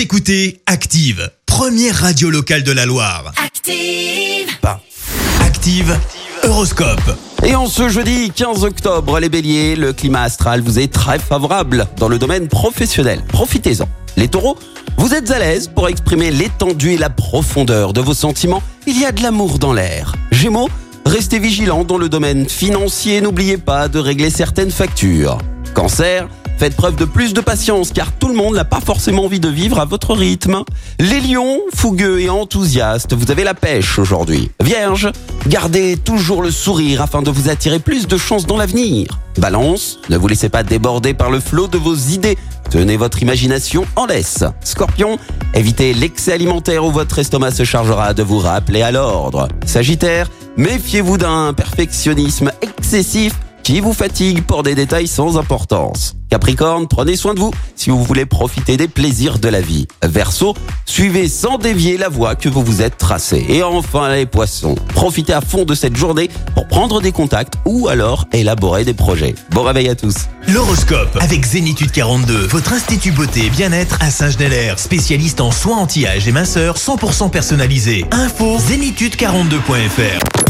Vous écoutez Active, première radio locale de la Loire. Active. Active, Horoscope. Et en ce jeudi 15 octobre, les béliers, le climat astral vous est très favorable dans le domaine professionnel. Profitez-en. Les taureaux, vous êtes à l'aise pour exprimer l'étendue et la profondeur de vos sentiments. Il y a de l'amour dans l'air. Gémeaux, restez vigilants dans le domaine financier. N'oubliez pas de régler certaines factures. Cancer, Faites preuve de plus de patience car tout le monde n'a pas forcément envie de vivre à votre rythme. Les lions, fougueux et enthousiastes, vous avez la pêche aujourd'hui. Vierge, gardez toujours le sourire afin de vous attirer plus de chances dans l'avenir. Balance, ne vous laissez pas déborder par le flot de vos idées. Tenez votre imagination en laisse. Scorpion, évitez l'excès alimentaire ou votre estomac se chargera de vous rappeler à l'ordre. Sagittaire, méfiez-vous d'un perfectionnisme excessif qui vous fatigue pour des détails sans importance. Capricorne, prenez soin de vous si vous voulez profiter des plaisirs de la vie. Verseau, suivez sans dévier la voie que vous vous êtes tracée. Et enfin les poissons, profitez à fond de cette journée pour prendre des contacts ou alors élaborer des projets. Bon réveil à tous. L'horoscope avec Zénitude 42, votre institut beauté et bien-être à Saint-Genélaire, spécialiste en soins anti-âge et minceur 100% personnalisé. Info zénitude42.fr.